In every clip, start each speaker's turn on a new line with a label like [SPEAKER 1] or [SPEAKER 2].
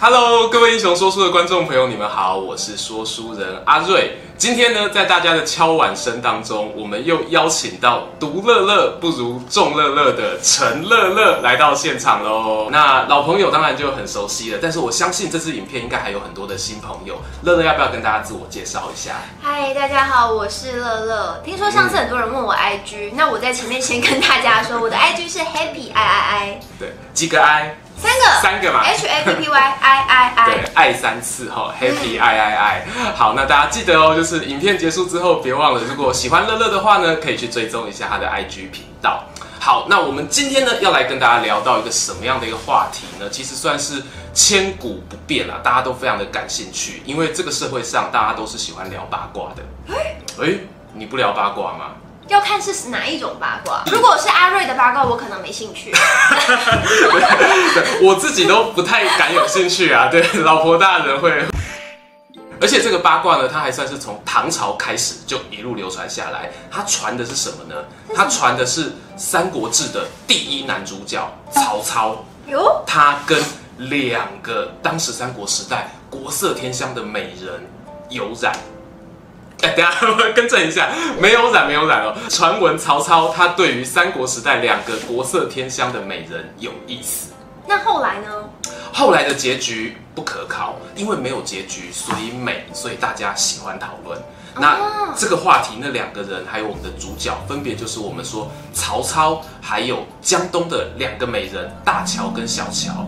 [SPEAKER 1] Hello，各位英雄说书的观众朋友，你们好，我是说书人阿瑞。今天呢，在大家的敲碗声当中，我们又邀请到独乐乐不如众乐乐的陈乐乐来到现场喽。那老朋友当然就很熟悉了，但是我相信这支影片应该还有很多的新朋友。乐乐要不要跟大家自我介绍一下？
[SPEAKER 2] 嗨，大家好，我是乐乐。听说上次很多人问我 IG，、嗯、那我在前面先跟大家说，我的 IG 是 Happy I I I。
[SPEAKER 1] 对，几个 I？
[SPEAKER 2] 三个，
[SPEAKER 1] 三个嘛
[SPEAKER 2] ，H A P P Y I I I，
[SPEAKER 1] 对，爱三次哈，Happy I I I。好，那大家记得哦，就是影片结束之后，别忘了，如果喜欢乐乐的话呢，可以去追踪一下他的 I G 频道。好，那我们今天呢，要来跟大家聊到一个什么样的一个话题呢？其实算是千古不变啦，大家都非常的感兴趣，因为这个社会上大家都是喜欢聊八卦的。哎、欸，你不聊八卦吗？
[SPEAKER 2] 要看是哪一种八卦。如果是阿瑞的八卦，我可能没兴趣。
[SPEAKER 1] 我自己都不太敢有兴趣啊。对，老婆大人会。而且这个八卦呢，它还算是从唐朝开始就一路流传下来。它传的是什么呢？它传的是《三国志》的第一男主角曹操。哟，他跟两个当时三国时代国色天香的美人有染。哎，等下我 更正一下，没有染，没有染哦。传闻曹操他对于三国时代两个国色天香的美人有意思。
[SPEAKER 2] 那后来呢？
[SPEAKER 1] 后来的结局不可考，因为没有结局，所以美，所以大家喜欢讨论。那这个话题，那两个人还有我们的主角，分别就是我们说曹操还有江东的两个美人大乔跟小乔。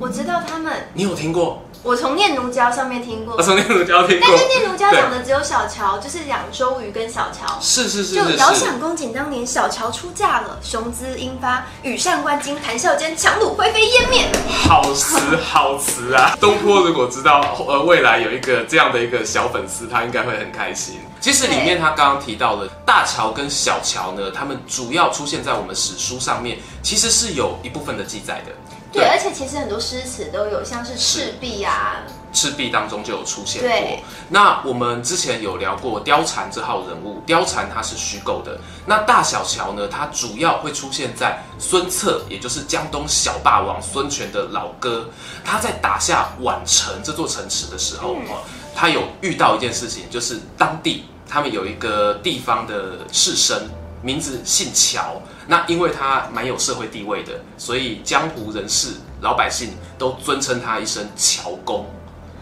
[SPEAKER 2] 我知道他们，
[SPEAKER 1] 你有听过？
[SPEAKER 2] 我从念奴娇上面听过，
[SPEAKER 1] 我从念奴娇听过，
[SPEAKER 2] 但是念奴娇讲的只有小乔，就是讲周瑜跟小乔。
[SPEAKER 1] 是是是，
[SPEAKER 2] 就遥想公瑾当年小乔出嫁了，雄姿英发，羽扇纶巾，谈笑间，强弩灰飞烟灭。
[SPEAKER 1] 好词好词啊！东坡如果知道呃未来有一个这样的一个小粉丝，他应该会很开心。其实里面他刚刚提到的大乔跟小乔呢，他们主要出现在我们史书上面，其实是有一部分的记载的。
[SPEAKER 2] 对，而且其实很多诗词都有，像是赤壁啊，
[SPEAKER 1] 赤壁当中就有出现过。那我们之前有聊过貂蝉这号人物，貂蝉它是虚构的。那大小乔呢，它主要会出现在孙策，也就是江东小霸王孙权的老哥，他在打下宛城这座城池的时候，嗯，他有遇到一件事情，就是当地他们有一个地方的士绅。名字姓乔，那因为他蛮有社会地位的，所以江湖人士、老百姓都尊称他一声乔公。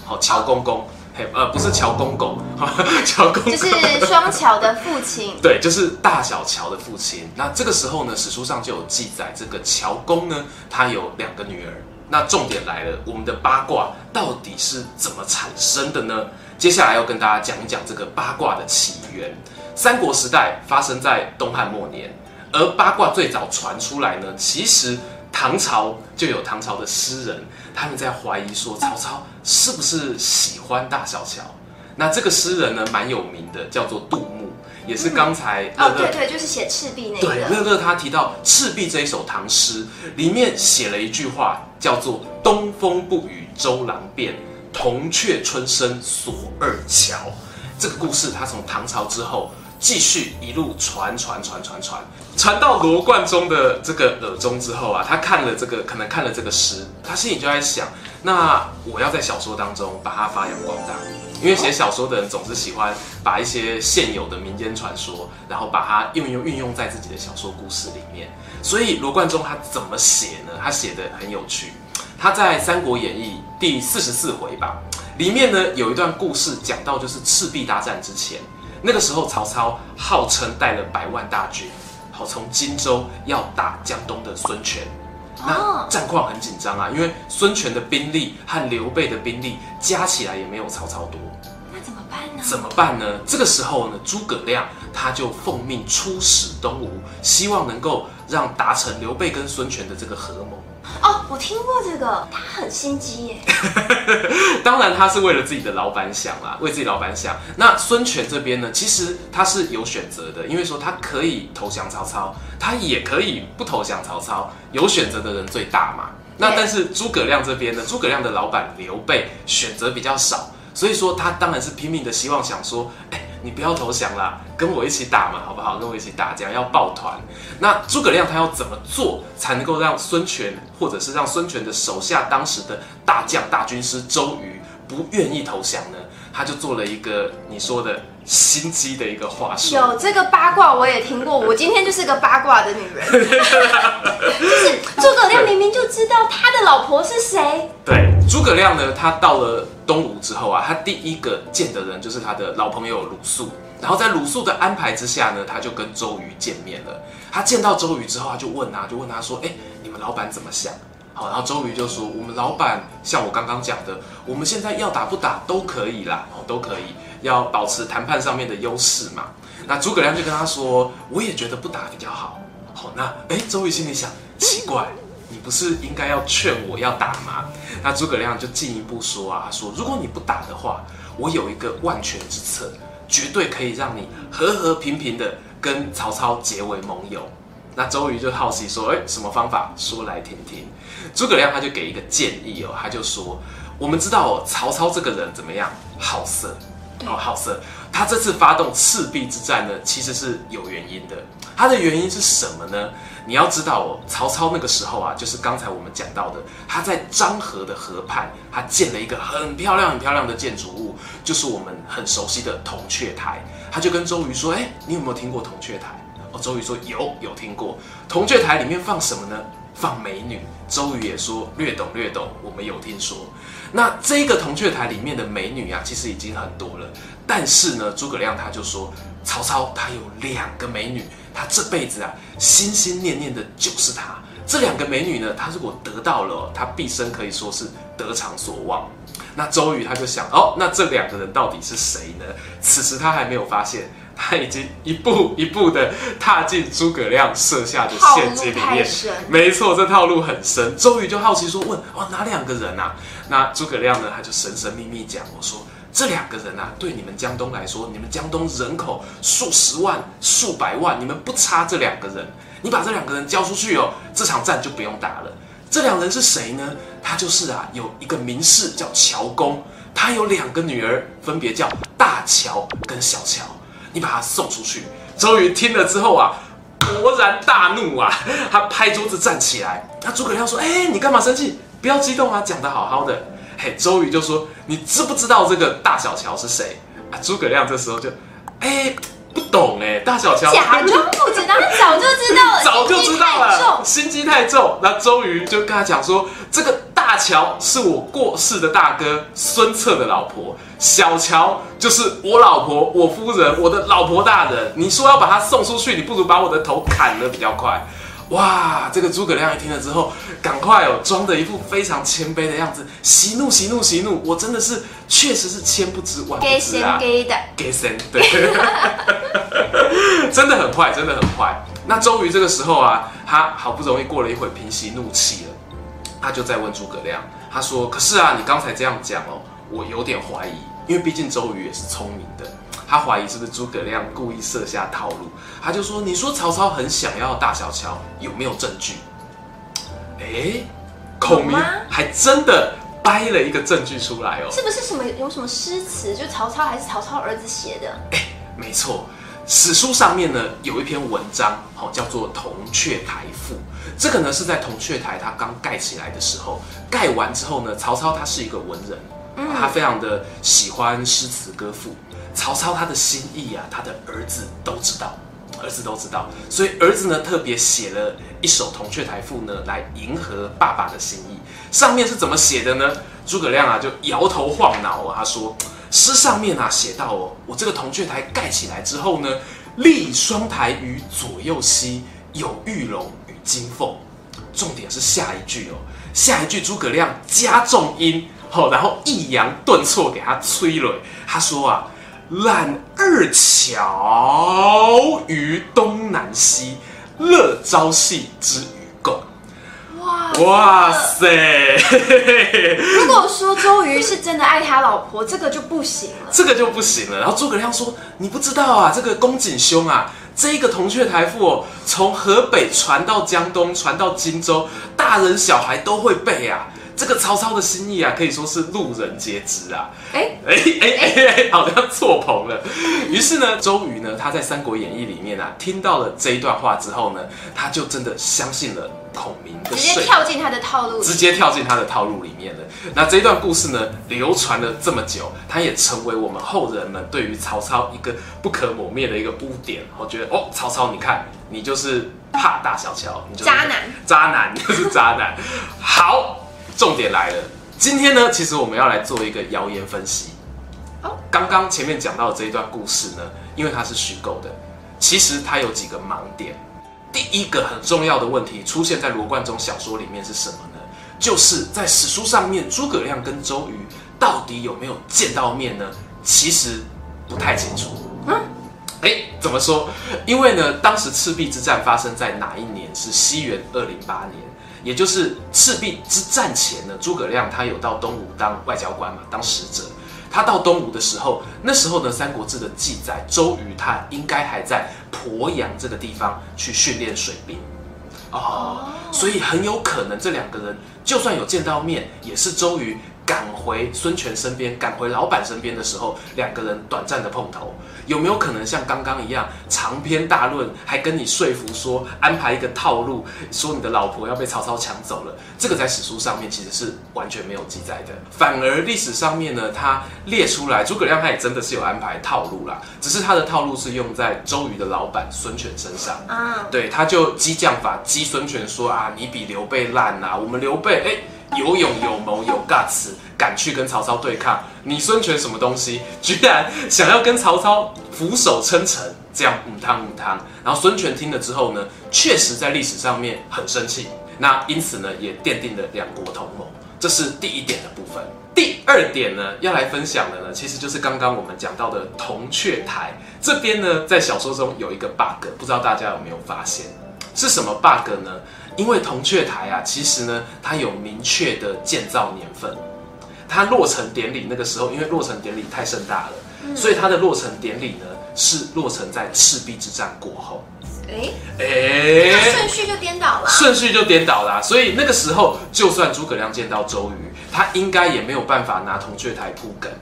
[SPEAKER 1] 好，乔公公，嘿，呃，不是乔公公，乔公公
[SPEAKER 2] 就是双乔的父亲。
[SPEAKER 1] 对，就是大小乔的父亲。那这个时候呢，史书上就有记载，这个乔公呢，他有两个女儿。那重点来了，我们的八卦到底是怎么产生的呢？接下来要跟大家讲一讲这个八卦的起源。三国时代发生在东汉末年，而八卦最早传出来呢，其实唐朝就有唐朝的诗人，他们在怀疑说曹操是不是喜欢大小乔。那这个诗人呢，蛮有名的，叫做杜牧，也是刚才乐乐、
[SPEAKER 2] 嗯、哦，对对，就是写赤壁那个。
[SPEAKER 1] 对，乐乐他提到赤壁这一首唐诗里面写了一句话，叫做“东风不与周郎便，铜雀春深锁二乔”。这个故事他从唐朝之后。继续一路传传传传传，传到罗贯中的这个耳中之后啊，他看了这个，可能看了这个诗，他心里就在想：那我要在小说当中把它发扬光大，因为写小说的人总是喜欢把一些现有的民间传说，然后把它运用运用在自己的小说故事里面。所以罗贯中他怎么写呢？他写的很有趣。他在《三国演义》第四十四回吧，里面呢有一段故事讲到，就是赤壁大战之前。那个时候，曹操号称带了百万大军，好从荆州要打江东的孙权，那战况很紧张啊，因为孙权的兵力和刘备的兵力加起来也没有曹操多，
[SPEAKER 2] 那怎么办呢？
[SPEAKER 1] 怎么办呢？这个时候呢，诸葛亮他就奉命出使东吴，希望能够让达成刘备跟孙权的这个合盟。
[SPEAKER 2] 哦，我听过这个，他很心机耶。
[SPEAKER 1] 当然，他是为了自己的老板想啦，为自己老板想。那孙权这边呢，其实他是有选择的，因为说他可以投降曹操，他也可以不投降曹操，有选择的人最大嘛。那但是诸葛亮这边呢，诸葛亮的老板刘备选择比较少，所以说他当然是拼命的希望想说，哎，你不要投降啦，跟我一起打嘛，好不好？跟我一起打，这样要抱团。那诸葛亮他要怎么做才能够让孙权，或者是让孙权的手下当时的大将大军师周瑜不愿意投降呢？他就做了一个你说的心机的一个话术。
[SPEAKER 2] 有这个八卦我也听过，我今天就是个八卦的女人。就是诸葛亮明明就知道他的老婆是谁。
[SPEAKER 1] 对，诸葛亮呢，他到了东吴之后啊，他第一个见的人就是他的老朋友鲁肃。然后在鲁肃的安排之下呢，他就跟周瑜见面了。他见到周瑜之后，他就问他，就问他说：“哎，你们老板怎么想？”好，然后周瑜就说：“我们老板像我刚刚讲的，我们现在要打不打都可以啦，哦，都可以，要保持谈判上面的优势嘛。”那诸葛亮就跟他说：“我也觉得不打比较好。”好，那哎，周瑜心里想：奇怪，你不是应该要劝我要打吗？那诸葛亮就进一步说啊，说如果你不打的话，我有一个万全之策，绝对可以让你和和平平的跟曹操结为盟友。那周瑜就好奇说：“哎，什么方法？说来听听。”诸葛亮他就给一个建议哦，他就说：“我们知道哦，曹操这个人怎么样？好色哦，好色。他这次发动赤壁之战呢，其实是有原因的。他的原因是什么呢？你要知道哦，曹操那个时候啊，就是刚才我们讲到的，他在漳河的河畔，他建了一个很漂亮、很漂亮的建筑物，就是我们很熟悉的铜雀台。他就跟周瑜说：‘哎，你有没有听过铜雀台？’哦，周瑜说有，有听过。铜雀台里面放什么呢？放美女。周瑜也说略懂略懂，我们有听说。那这个铜雀台里面的美女啊，其实已经很多了。但是呢，诸葛亮他就说，曹操他有两个美女，他这辈子啊心心念念的就是她。这两个美女呢，他如果得到了，他毕生可以说是得偿所望。那周瑜他就想，哦，那这两个人到底是谁呢？此时他还没有发现。他已经一步一步的踏进诸葛亮设下的陷阱里面，没错，这套路很深。周瑜就好奇说：“问哦，哪两个人啊？”那诸葛亮呢，他就神神秘秘讲：“我说这两个人啊，对你们江东来说，你们江东人口数十万、数百万，你们不差这两个人。你把这两个人交出去哦，这场战就不用打了。这两人是谁呢？他就是啊，有一个名士叫乔公，他有两个女儿，分别叫大乔跟小乔。”你把他送出去。周瑜听了之后啊，勃然大怒啊，他拍桌子站起来。那诸葛亮说：“哎、欸，你干嘛生气？不要激动啊，讲得好好的。”嘿，周瑜就说：“你知不知道这个大小乔是谁？”啊，诸葛亮这时候就，哎、欸，不懂哎，大小乔
[SPEAKER 2] 假装不知道，他 早就知道了，
[SPEAKER 1] 早就知道了，心机太重。那周瑜就跟他讲说：“这个。”大乔是我过世的大哥孙策的老婆，小乔就是我老婆，我夫人，我的老婆大人。你说要把她送出去，你不如把我的头砍了比较快。哇，这个诸葛亮一听了之后，赶快哦，装的一副非常谦卑的样子，息怒息怒息怒，我真的是确实是千不知万不知啊，
[SPEAKER 2] 给的
[SPEAKER 1] 给神对，真的很坏，真的很坏。那终于这个时候啊，他好不容易过了一会平息怒气了。他就在问诸葛亮，他说：“可是啊，你刚才这样讲哦，我有点怀疑，因为毕竟周瑜也是聪明的，他怀疑是不是诸葛亮故意设下套路。他就说：‘你说曹操很想要大小乔，有没有证据？’哎，孔明还真的掰了一个证据出来哦，
[SPEAKER 2] 是不是什么有什么诗词？就曹操还是曹操儿子写的？
[SPEAKER 1] 哎，没错。”史书上面呢有一篇文章，好叫做《铜雀台赋》。这个呢是在铜雀台它刚盖起来的时候，盖完之后呢，曹操他是一个文人，他非常的喜欢诗词歌赋。曹操他的心意啊，他的儿子都知道，儿子都知道，所以儿子呢特别写了一首《铜雀台赋》呢来迎合爸爸的心意。上面是怎么写的呢？诸葛亮啊就摇头晃脑啊，他说。诗上面啊写到哦，我这个铜雀台盖起来之后呢，立双台于左右西，有玉龙与金凤。重点是下一句哦，下一句诸葛亮加重音，好，然后抑扬顿挫给他催泪。他说啊，揽二乔于东南西，乐朝夕之与共。
[SPEAKER 2] 哇
[SPEAKER 1] 哇塞！
[SPEAKER 2] 如果说周瑜是真的爱他老婆，这个就不行了。
[SPEAKER 1] 这个就不行了。然后诸葛亮说：“你不知道啊，这个公瑾兄啊，这个铜雀台赋哦，从河北传到江东，传到荆州，大人小孩都会背啊。这个曹操的心意啊，可以说是路人皆知啊。”哎哎哎哎哎，好像错棚了。于是呢，周瑜呢，他在《三国演义》里面啊，听到了这一段话之后呢，他就真的相信了。孔明的
[SPEAKER 2] 直接跳进他的套路，
[SPEAKER 1] 直接跳进他的套路里面了。那这一段故事呢，流传了这么久，它也成为我们后人们对于曹操一个不可磨灭的一个污点。我觉得哦，曹操，你看你就是怕大小乔，你就是
[SPEAKER 2] 渣男，
[SPEAKER 1] 渣男就是渣男。好，重点来了，今天呢，其实我们要来做一个谣言分析。哦，刚刚前面讲到的这一段故事呢，因为它是虚构的，其实它有几个盲点。第一个很重要的问题出现在罗贯中小说里面是什么呢？就是在史书上面，诸葛亮跟周瑜到底有没有见到面呢？其实不太清楚。嗯，哎，怎么说？因为呢，当时赤壁之战发生在哪一年？是西元二零八年，也就是赤壁之战前呢。诸葛亮他有到东吴当外交官嘛，当使者。他到东吴的时候，那时候呢，《三国志》的记载，周瑜他应该还在鄱阳这个地方去训练水兵，哦，所以很有可能这两个人就算有见到面，也是周瑜赶回孙权身边，赶回老板身边的时候，两个人短暂的碰头。有没有可能像刚刚一样长篇大论，还跟你说服说安排一个套路，说你的老婆要被曹操抢走了？这个在史书上面其实是完全没有记载的。反而历史上面呢，他列出来，诸葛亮他也真的是有安排套路啦，只是他的套路是用在周瑜的老板孙权身上。啊，对，他就激将法激孙权说啊，你比刘备烂啊，我们刘备哎。有勇有谋有 guts，敢去跟曹操对抗。你孙权什么东西，居然想要跟曹操俯首称臣，这样母汤母汤。然后孙权听了之后呢，确实在历史上面很生气。那因此呢，也奠定了两国同盟。这是第一点的部分。第二点呢，要来分享的呢，其实就是刚刚我们讲到的铜雀台这边呢，在小说中有一个 bug，不知道大家有没有发现？是什么 bug 呢？因为铜雀台啊，其实呢，它有明确的建造年份，它落成典礼那个时候，因为落成典礼太盛大了，嗯、所以它的落成典礼呢是落成在赤壁之战过后。哎哎，
[SPEAKER 2] 顺序就颠倒了，
[SPEAKER 1] 顺序就颠倒了。所以那个时候，就算诸葛亮见到周瑜，他应该也没有办法拿铜雀台铺梗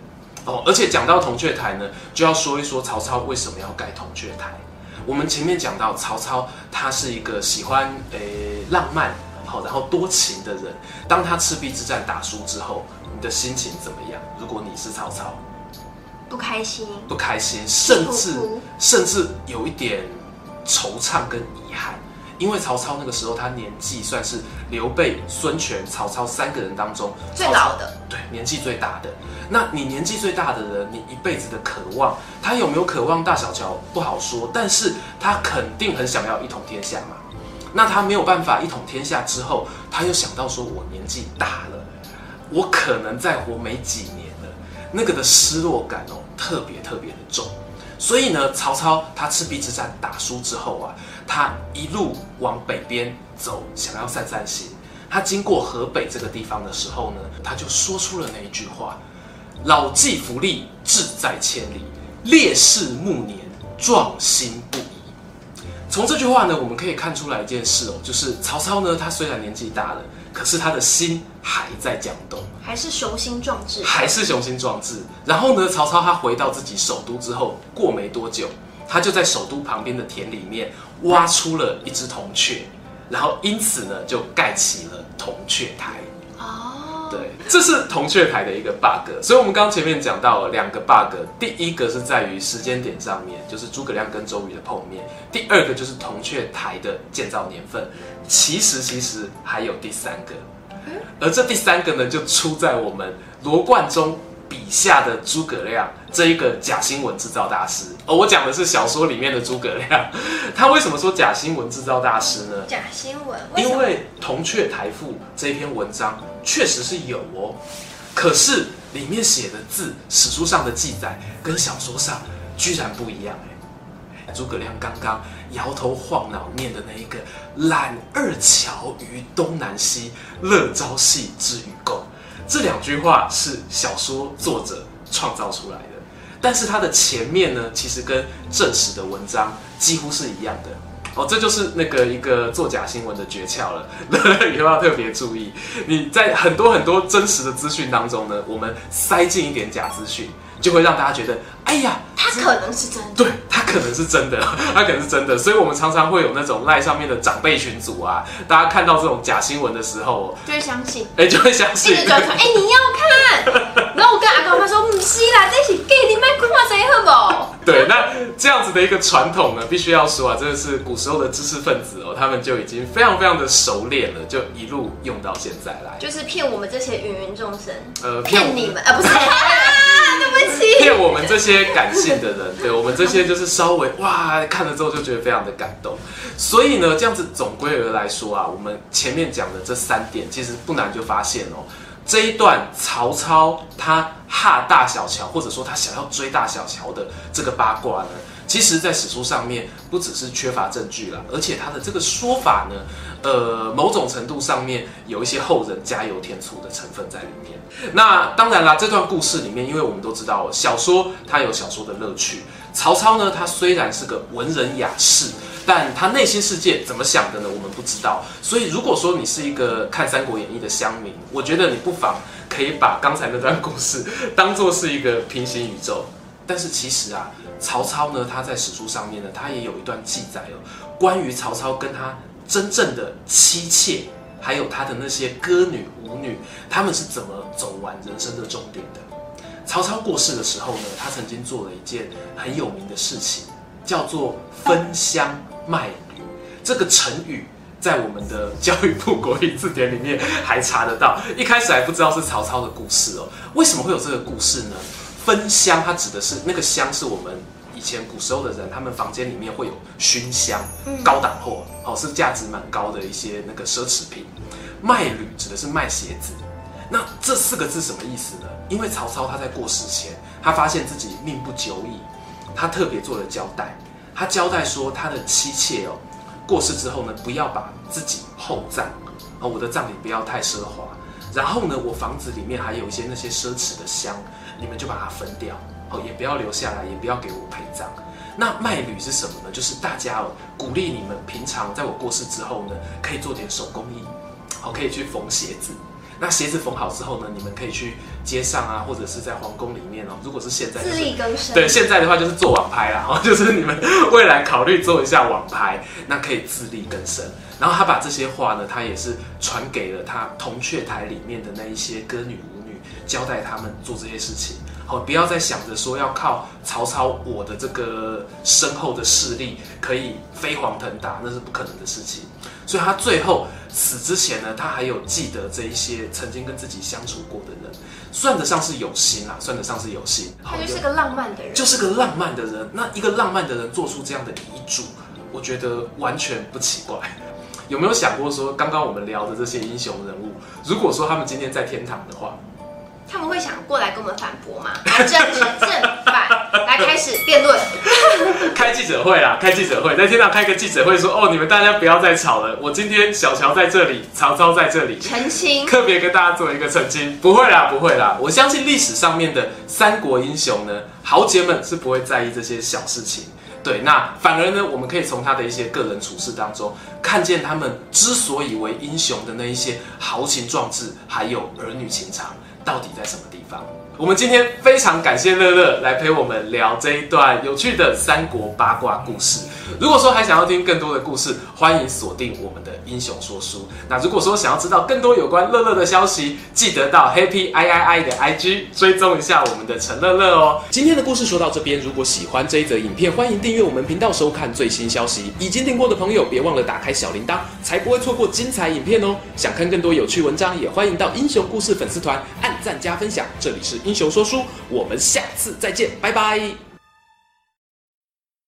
[SPEAKER 1] 哦。而且讲到铜雀台呢，就要说一说曹操为什么要盖铜雀台。我们前面讲到曹操，他是一个喜欢诶、欸、浪漫，好然后多情的人。当他赤壁之战打输之后，你的心情怎么样？如果你是曹操，
[SPEAKER 2] 不开心，
[SPEAKER 1] 不开心，甚至甚至有一点惆怅跟遗憾。因为曹操那个时候他年纪算是刘备、孙权、曹操三个人当中
[SPEAKER 2] 最老的，
[SPEAKER 1] 对，年纪最大的。那你年纪最大的人，你一辈子的渴望，他有没有渴望大小乔不好说，但是他肯定很想要一统天下嘛。那他没有办法一统天下之后，他又想到说，我年纪大了，我可能再活没几年了，那个的失落感哦，特别特别的重。所以呢，曹操他赤壁之战打输之后啊，他一路往北边走，想要散散心。他经过河北这个地方的时候呢，他就说出了那一句话：“老骥伏枥，志在千里；烈士暮年，壮心不已。”从这句话呢，我们可以看出来一件事哦，就是曹操呢，他虽然年纪大了。可是他的心还在江东，
[SPEAKER 2] 还是雄心壮志，
[SPEAKER 1] 还是雄心壮志。然后呢，曹操他回到自己首都之后，过没多久，他就在首都旁边的田里面挖出了一只铜雀，然后因此呢，就盖起了铜雀台。哦，对，这是铜雀台的一个 bug。所以我们刚前面讲到了两个 bug，第一个是在于时间点上面，就是诸葛亮跟周瑜的碰面；第二个就是铜雀台的建造年份。其实，其实还有第三个，而这第三个呢，就出在我们罗贯中笔下的诸葛亮这一个假新闻制造大师。而我讲的是小说里面的诸葛亮，他为什么说假新闻制造大师呢？
[SPEAKER 2] 假新闻，
[SPEAKER 1] 因为《铜雀台赋》这一篇文章确实是有哦，可是里面写的字，史书上的记载跟小说上居然不一样。诸葛亮刚刚摇头晃脑念的那一个“揽二乔于东南西，乐朝夕之与共”，这两句话是小说作者创造出来的。但是它的前面呢，其实跟正史的文章几乎是一样的。哦，这就是那个一个作假新闻的诀窍了，以后要特别注意。你在很多很多真实的资讯当中呢，我们塞进一点假资讯。就会让大家觉得，哎呀，
[SPEAKER 2] 他可能是真的，
[SPEAKER 1] 对，他可能是真的，他可能是真的，所以我们常常会有那种赖上面的长辈群组啊，大家看到这种假新闻的时候，
[SPEAKER 2] 就会相信，
[SPEAKER 1] 哎，就会相信，
[SPEAKER 2] 一直转传，哎，你要看，然后我跟阿公他说，不是啦，这是给你们看谁好不？
[SPEAKER 1] 对，那这样子的一个传统呢，必须要说啊，真的是古时候的知识分子哦，他们就已经非常非常的熟练了，就一路用到现在来，
[SPEAKER 2] 就是骗我们这些芸芸众生，
[SPEAKER 1] 呃，
[SPEAKER 2] 骗你们，啊，不是。
[SPEAKER 1] 对不起骗我们这些感性的人，对我们这些就是稍微哇看了之后就觉得非常的感动，所以呢，这样子总归而来说啊，我们前面讲的这三点，其实不难就发现哦，这一段曹操他哈大小乔，或者说他想要追大小乔的这个八卦呢，其实在史书上面不只是缺乏证据了，而且他的这个说法呢。呃，某种程度上面有一些后人加油添醋的成分在里面。那当然啦，这段故事里面，因为我们都知道，小说它有小说的乐趣。曹操呢，他虽然是个文人雅士，但他内心世界怎么想的呢？我们不知道。所以，如果说你是一个看《三国演义》的乡民，我觉得你不妨可以把刚才那段故事当做是一个平行宇宙。但是其实啊，曹操呢，他在史书上面呢，他也有一段记载哦，关于曹操跟他。真正的妻妾，还有他的那些歌女舞女，他们是怎么走完人生的终点的？曹操过世的时候呢，他曾经做了一件很有名的事情，叫做分香卖履。这个成语在我们的教育部国语字典里面还查得到。一开始还不知道是曹操的故事哦。为什么会有这个故事呢？分香，它指的是那个香，是我们。以前古时候的人，他们房间里面会有熏香，高档货，哦，是价值蛮高的一些那个奢侈品。卖履指的是卖鞋子。那这四个字什么意思呢？因为曹操他在过世前，他发现自己命不久矣，他特别做了交代。他交代说，他的妻妾哦，过世之后呢，不要把自己厚葬，哦，我的葬礼不要太奢华。然后呢，我房子里面还有一些那些奢侈的香，你们就把它分掉。哦，也不要留下来，也不要给我陪葬。那卖履是什么呢？就是大家哦，鼓励你们平常在我过世之后呢，可以做点手工艺，好，可以去缝鞋子。那鞋子缝好之后呢，你们可以去街上啊，或者是在皇宫里面哦。如果是现在，
[SPEAKER 2] 自力更生。
[SPEAKER 1] 对，现在的话就是做网拍啦，哦，就是你们未来考虑做一下网拍，那可以自力更生。然后他把这些话呢，他也是传给了他铜雀台里面的那一些歌女，交代他们做这些事情。好，不要再想着说要靠曹操我的这个身后的势力可以飞黄腾达，那是不可能的事情。所以他最后死之前呢，他还有记得这一些曾经跟自己相处过的人，算得上是有心啦，算得上是有心。
[SPEAKER 2] 他就是个浪漫的人，
[SPEAKER 1] 就是个浪漫的人。那一个浪漫的人做出这样的遗嘱，我觉得完全不奇怪。有没有想过说，刚刚我们聊的这些英雄人物，如果说他们今天在天堂的话？
[SPEAKER 2] 他们会想过来跟我们反驳吗？来正正反，来开始辩论。
[SPEAKER 1] 开记者会啦，开记者会，在天上开个记者会说，说哦，你们大家不要再吵了，我今天小乔在这里，曹操在这里，
[SPEAKER 2] 澄清，
[SPEAKER 1] 特别跟大家做一个澄清。不会啦，不会啦，我相信历史上面的三国英雄呢，豪杰们是不会在意这些小事情。对，那反而呢，我们可以从他的一些个人处事当中，看见他们之所以为英雄的那一些豪情壮志，还有儿女情长。到底在什么地方？我们今天非常感谢乐乐来陪我们聊这一段有趣的三国八卦故事。如果说还想要听更多的故事，欢迎锁定我们的英雄说书。那如果说想要知道更多有关乐乐的消息，记得到 Happy I I I 的 IG 追踪一下我们的陈乐乐哦。今天的故事说到这边，如果喜欢这一则影片，欢迎订阅我们频道收看最新消息。已经订过的朋友，别忘了打开小铃铛，才不会错过精彩影片哦。想看更多有趣文章，也欢迎到英雄故事粉丝团赞加分享。这里是英雄说书，我们下次再见，拜拜。